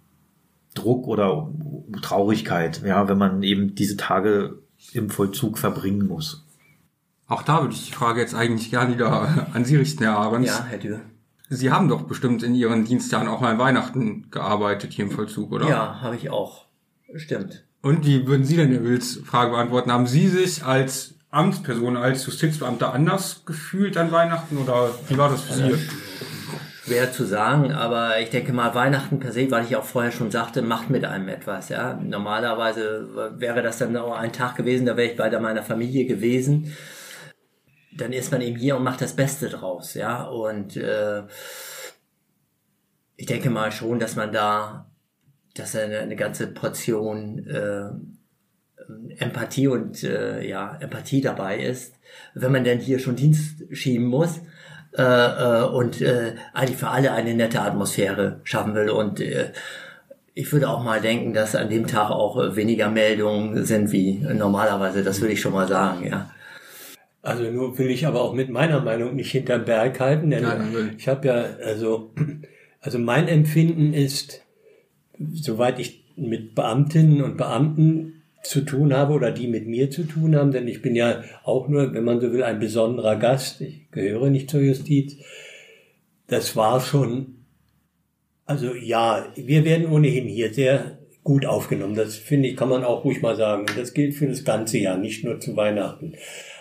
Druck oder Traurigkeit, ja, wenn man eben diese Tage im Vollzug verbringen muss. Auch da würde ich die Frage jetzt eigentlich gerne wieder an Sie richten, Herr Ahrens. Ja, Herr Dürr. Sie haben doch bestimmt in Ihren Dienstjahren auch mal Weihnachten gearbeitet hier im Vollzug, oder? Ja, habe ich auch. Stimmt. Und wie würden Sie denn Wills Frage beantworten? Haben Sie sich als Amtsperson, als Justizbeamter anders gefühlt an Weihnachten oder wie war das für Sie? Schwer zu sagen, aber ich denke mal, Weihnachten per se, weil ich auch vorher schon sagte, macht mit einem etwas. Ja, normalerweise wäre das dann auch ein Tag gewesen, da wäre ich bei meiner Familie gewesen. Dann ist man eben hier und macht das Beste draus. Ja, und äh, ich denke mal schon, dass man da, dass eine, eine ganze Portion äh, Empathie und äh, ja Empathie dabei ist, wenn man denn hier schon Dienst schieben muss äh, äh, und äh, eigentlich für alle eine nette Atmosphäre schaffen will und äh, ich würde auch mal denken, dass an dem Tag auch weniger Meldungen sind wie normalerweise. Das würde ich schon mal sagen, ja. Also nur will ich aber auch mit meiner Meinung nicht hinterm Berg halten, denn Nein, ich habe ja, also, also mein Empfinden ist, soweit ich mit Beamtinnen und Beamten zu tun habe oder die mit mir zu tun haben, denn ich bin ja auch nur, wenn man so will, ein besonderer Gast. Ich gehöre nicht zur Justiz. Das war schon, also ja, wir werden ohnehin hier sehr gut aufgenommen. Das finde ich, kann man auch ruhig mal sagen. Und das gilt für das ganze Jahr, nicht nur zu Weihnachten.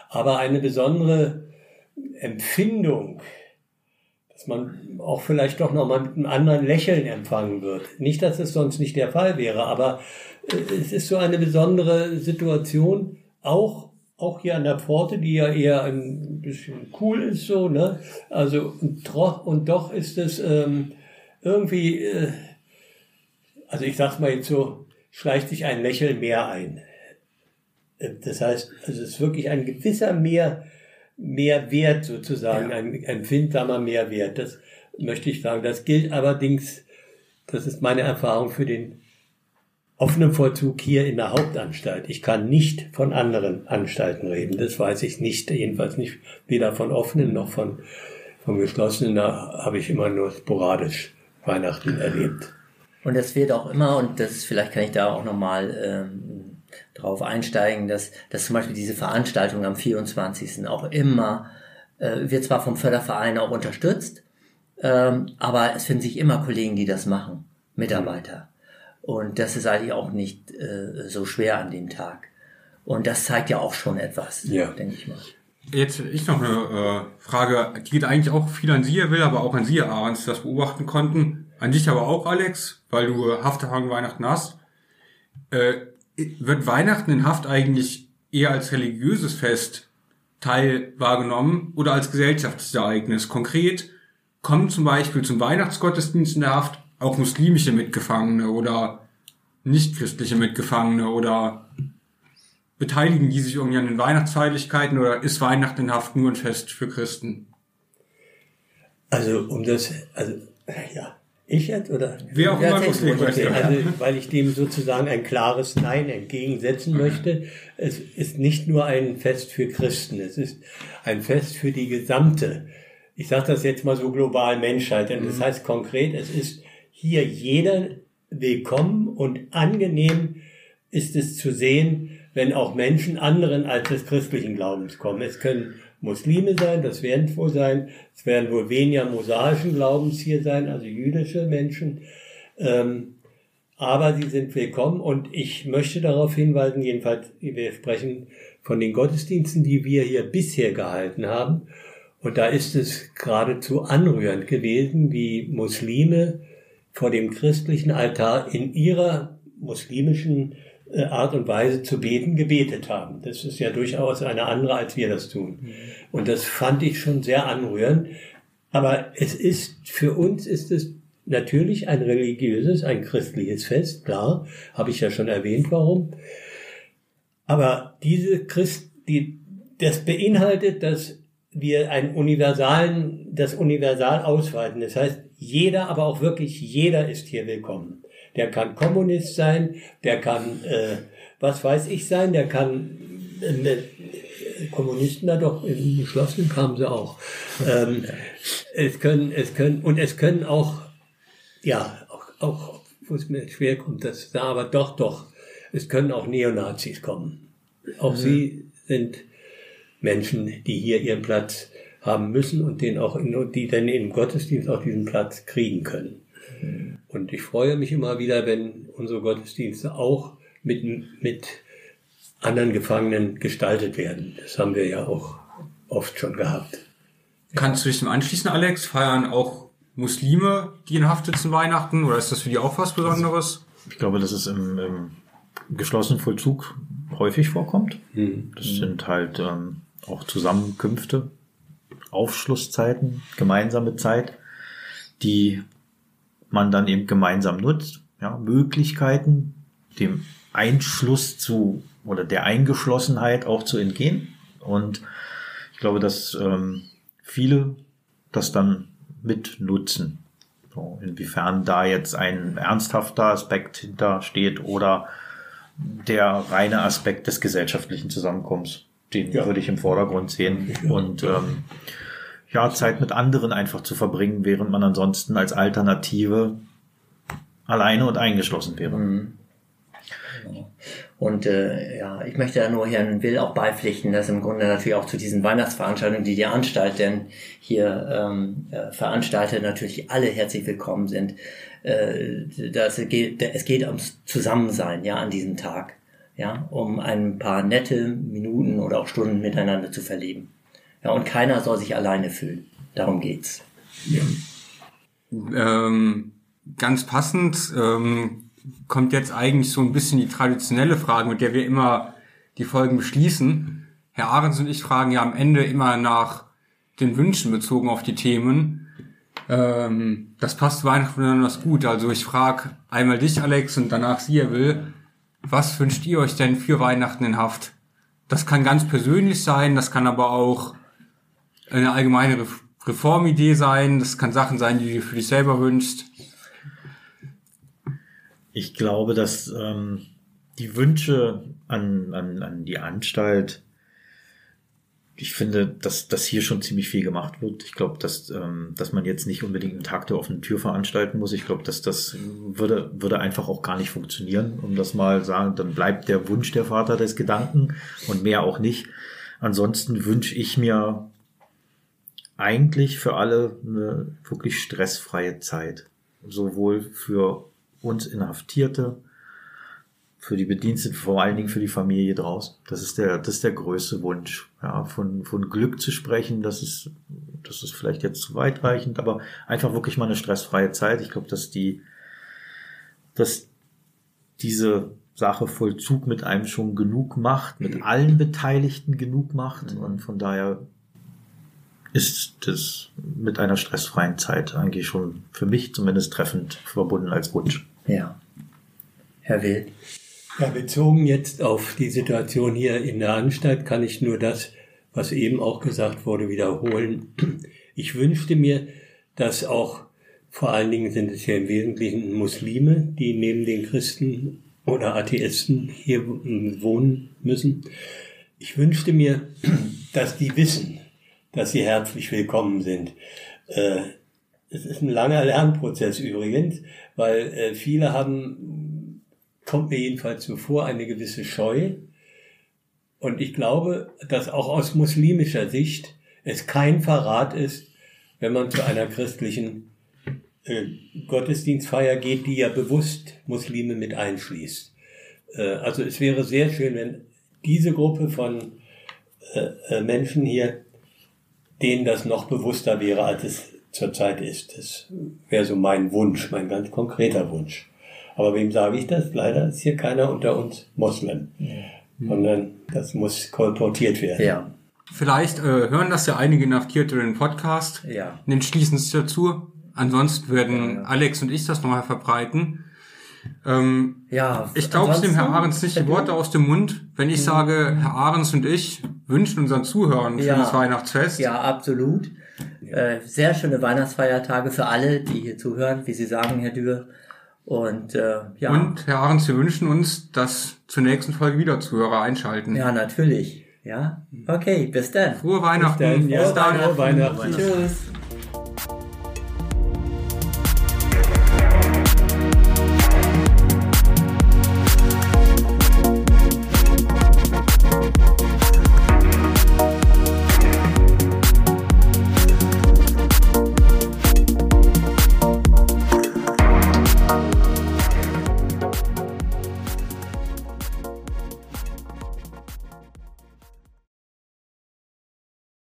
Aber eine besondere Empfindung, dass man auch vielleicht doch nochmal mit einem anderen Lächeln empfangen wird. Nicht, dass es sonst nicht der Fall wäre, aber äh, es ist so eine besondere Situation, auch, auch hier an der Pforte, die ja eher ein bisschen cool ist, so, ne? Also, und, doch ist es ähm, irgendwie, äh, also ich sag's mal jetzt so, schleicht sich ein Lächeln mehr ein. Äh, Das heißt, also es ist wirklich ein gewisser mehr, Mehrwert sozusagen, ein empfindsamer Mehrwert. Das möchte ich sagen. Das gilt allerdings, das ist meine Erfahrung für den offenen Vollzug hier in der Hauptanstalt. Ich kann nicht von anderen Anstalten reden. Das weiß ich nicht. Jedenfalls nicht weder von offenen noch von, von geschlossenen. Da habe ich immer nur sporadisch Weihnachten erlebt. Und es wird auch immer, und das vielleicht kann ich da auch nochmal ähm, drauf einsteigen, dass, dass zum Beispiel diese Veranstaltung am 24. auch immer, äh, wird zwar vom Förderverein auch unterstützt, ähm, aber es finden sich immer Kollegen, die das machen, Mitarbeiter. Und das ist eigentlich auch nicht äh, so schwer an dem Tag. Und das zeigt ja auch schon etwas, Ja. denke ich mal. Jetzt ich noch eine äh, Frage, die geht eigentlich auch viel an Sie, Herr Will, aber auch an Sie, Herr Ahrens, das beobachten konnten. An dich aber auch, Alex, weil du Hafterfahrung Weihnachten hast. Äh, wird Weihnachten in Haft eigentlich eher als religiöses Fest Teil wahrgenommen oder als Gesellschaftsereignis? Konkret kommen zum Beispiel zum Weihnachtsgottesdienst in der Haft auch muslimische Mitgefangene oder nichtchristliche Mitgefangene oder beteiligen die sich irgendwie an den Weihnachtsfeierlichkeiten oder ist Weihnachten in Haft nur ein Fest für Christen? Also um das, also ja, ich jetzt oder? Wer auch immer loslegen möchte. Also, weil ich dem sozusagen ein klares Nein entgegensetzen möchte. Es ist nicht nur ein Fest für Christen, es ist ein Fest für die gesamte, ich sage das jetzt mal so global Menschheit, denn das heißt konkret, es ist hier jeder willkommen und angenehm ist es zu sehen, wenn auch Menschen anderen als des christlichen Glaubens kommen. Es können Muslime sein, das werden wohl sein, es werden wohl weniger mosaischen Glaubens hier sein, also jüdische Menschen. Ähm, aber sie sind willkommen und ich möchte darauf hinweisen, jedenfalls, wir sprechen von den Gottesdiensten, die wir hier bisher gehalten haben. Und da ist es geradezu anrührend gewesen, wie Muslime vor dem christlichen Altar in ihrer muslimischen Art und Weise zu beten gebetet haben. Das ist ja durchaus eine andere, als wir das tun. Mhm. Und das fand ich schon sehr anrührend. Aber es ist, für uns ist es natürlich ein religiöses, ein christliches Fest, klar, habe ich ja schon erwähnt, warum. Aber diese Christ, die, das beinhaltet, dass wir einen universalen, das universal ausweiten. Das heißt, jeder, aber auch wirklich jeder ist hier willkommen. Der kann Kommunist sein, der kann, äh, was weiß ich sein, der kann, äh, Kommunisten da doch in geschlossen kamen sie auch. Ähm, es können, es können, und es können auch, ja, auch, auch wo es mir schwer kommt, das da, aber doch, doch, es können auch Neonazis kommen. Auch mhm. sie sind Menschen, die hier ihren Platz haben müssen und den auch in, die dann im Gottesdienst auch diesen Platz kriegen können. Und ich freue mich immer wieder, wenn unsere Gottesdienste auch mit, mit anderen Gefangenen gestaltet werden. Das haben wir ja auch oft schon gehabt. Kannst du dich dem anschließen, Alex? Feiern auch Muslime, die in Haft sitzen Weihnachten? Oder ist das für die auch was Besonderes? Ich glaube, dass es im, im geschlossenen Vollzug häufig vorkommt. Mhm. Das sind halt ähm, auch Zusammenkünfte, Aufschlusszeiten, gemeinsame Zeit, die man dann eben gemeinsam nutzt. Ja, Möglichkeiten, dem Einschluss zu oder der Eingeschlossenheit auch zu entgehen. Und ich glaube, dass ähm, viele das dann mitnutzen. So, inwiefern da jetzt ein ernsthafter Aspekt hintersteht oder der reine Aspekt des gesellschaftlichen Zusammenkommens. Den ja. würde ich im Vordergrund sehen. Und ähm, ja, Zeit mit anderen einfach zu verbringen, während man ansonsten als Alternative alleine und eingeschlossen wäre. Mhm. Genau. Und äh, ja, ich möchte da nur Herrn Will auch beipflichten, dass im Grunde natürlich auch zu diesen Weihnachtsveranstaltungen, die die Anstalt denn hier ähm, äh, veranstaltet, natürlich alle herzlich willkommen sind. Äh, dass es, geht, es geht ums Zusammensein, ja, an diesem Tag, ja, um ein paar nette Minuten oder auch Stunden miteinander zu verleben. Ja, und keiner soll sich alleine fühlen. Darum geht's. Ja. Ähm, ganz passend ähm, kommt jetzt eigentlich so ein bisschen die traditionelle Frage, mit der wir immer die Folgen beschließen. Herr Ahrens und ich fragen ja am Ende immer nach den Wünschen bezogen auf die Themen. Ähm, das passt Weihnachten besonders gut. Also ich frage einmal dich, Alex, und danach sie, Herr Will. Was wünscht ihr euch denn für Weihnachten in Haft? Das kann ganz persönlich sein, das kann aber auch eine allgemeine Reformidee sein, das kann Sachen sein, die du für dich selber wünschst. Ich glaube, dass ähm, die Wünsche an, an, an die Anstalt ich finde, dass, dass hier schon ziemlich viel gemacht wird. Ich glaube, dass, ähm, dass man jetzt nicht unbedingt einen Tag der offenen Tür veranstalten muss. Ich glaube, dass das würde, würde einfach auch gar nicht funktionieren, um das mal sagen. Dann bleibt der Wunsch der Vater des Gedanken und mehr auch nicht. Ansonsten wünsche ich mir eigentlich für alle eine wirklich stressfreie Zeit. Sowohl für uns Inhaftierte, für die Bediensteten, vor allen Dingen für die Familie draus. Das ist der, das ist der größte Wunsch. Ja, von, von Glück zu sprechen, das ist, das ist vielleicht jetzt zu weitreichend, aber einfach wirklich mal eine stressfreie Zeit. Ich glaube, dass die, dass diese Sache Vollzug mit einem schon genug macht, mit allen Beteiligten genug macht mhm. und von daher ist das mit einer stressfreien Zeit eigentlich schon für mich zumindest treffend verbunden als Wunsch. Ja. Herr Will. Ja, bezogen jetzt auf die Situation hier in der Anstalt kann ich nur das, was eben auch gesagt wurde, wiederholen. Ich wünschte mir, dass auch, vor allen Dingen sind es ja im Wesentlichen Muslime, die neben den Christen oder Atheisten hier wohnen müssen. Ich wünschte mir, dass die wissen, dass sie herzlich willkommen sind. Äh, es ist ein langer Lernprozess übrigens, weil äh, viele haben kommt mir jedenfalls so vor, eine gewisse Scheu, Und ich glaube, dass auch aus muslimischer Sicht es kein Verrat ist, wenn man zu einer christlichen äh, Gottesdienstfeier geht, die ja bewusst Muslime mit einschließt. Also es wäre sehr schön, wenn diese Gruppe von Menschen hier, denen das noch bewusster wäre, als es zurzeit ist. Das wäre so mein Wunsch, mein ganz konkreter Wunsch. Aber wem sage ich das? Leider ist hier keiner unter uns Moslem. Sondern das muss kolportiert werden. Ja, Vielleicht äh, hören das ja einige in den Podcast. ja. Den schließen sich dazu. Ansonsten werden Alex und ich das nochmal verbreiten. Ähm, Ja, ich glaube, es nehmen Herr Ahrens nicht die? Worte aus dem Mund, wenn ich sage, Herr Ahrens und ich wünschen unseren Zuhörern Ja. schönes Weihnachtsfest. Ja, absolut. Äh, sehr schöne Weihnachtsfeiertage für alle, die hier zuhören, wie Sie sagen, Herr Dürr. Und äh, ja, Und Herr Ahrens, wir wünschen uns, dass zur nächsten Folge wieder Zuhörer einschalten. ja, natürlich. Ja, okay, bis dann. Frohe Weihnachten. Bis dann, ja. Bis dann. Frohe Weihnachten. Tschüss.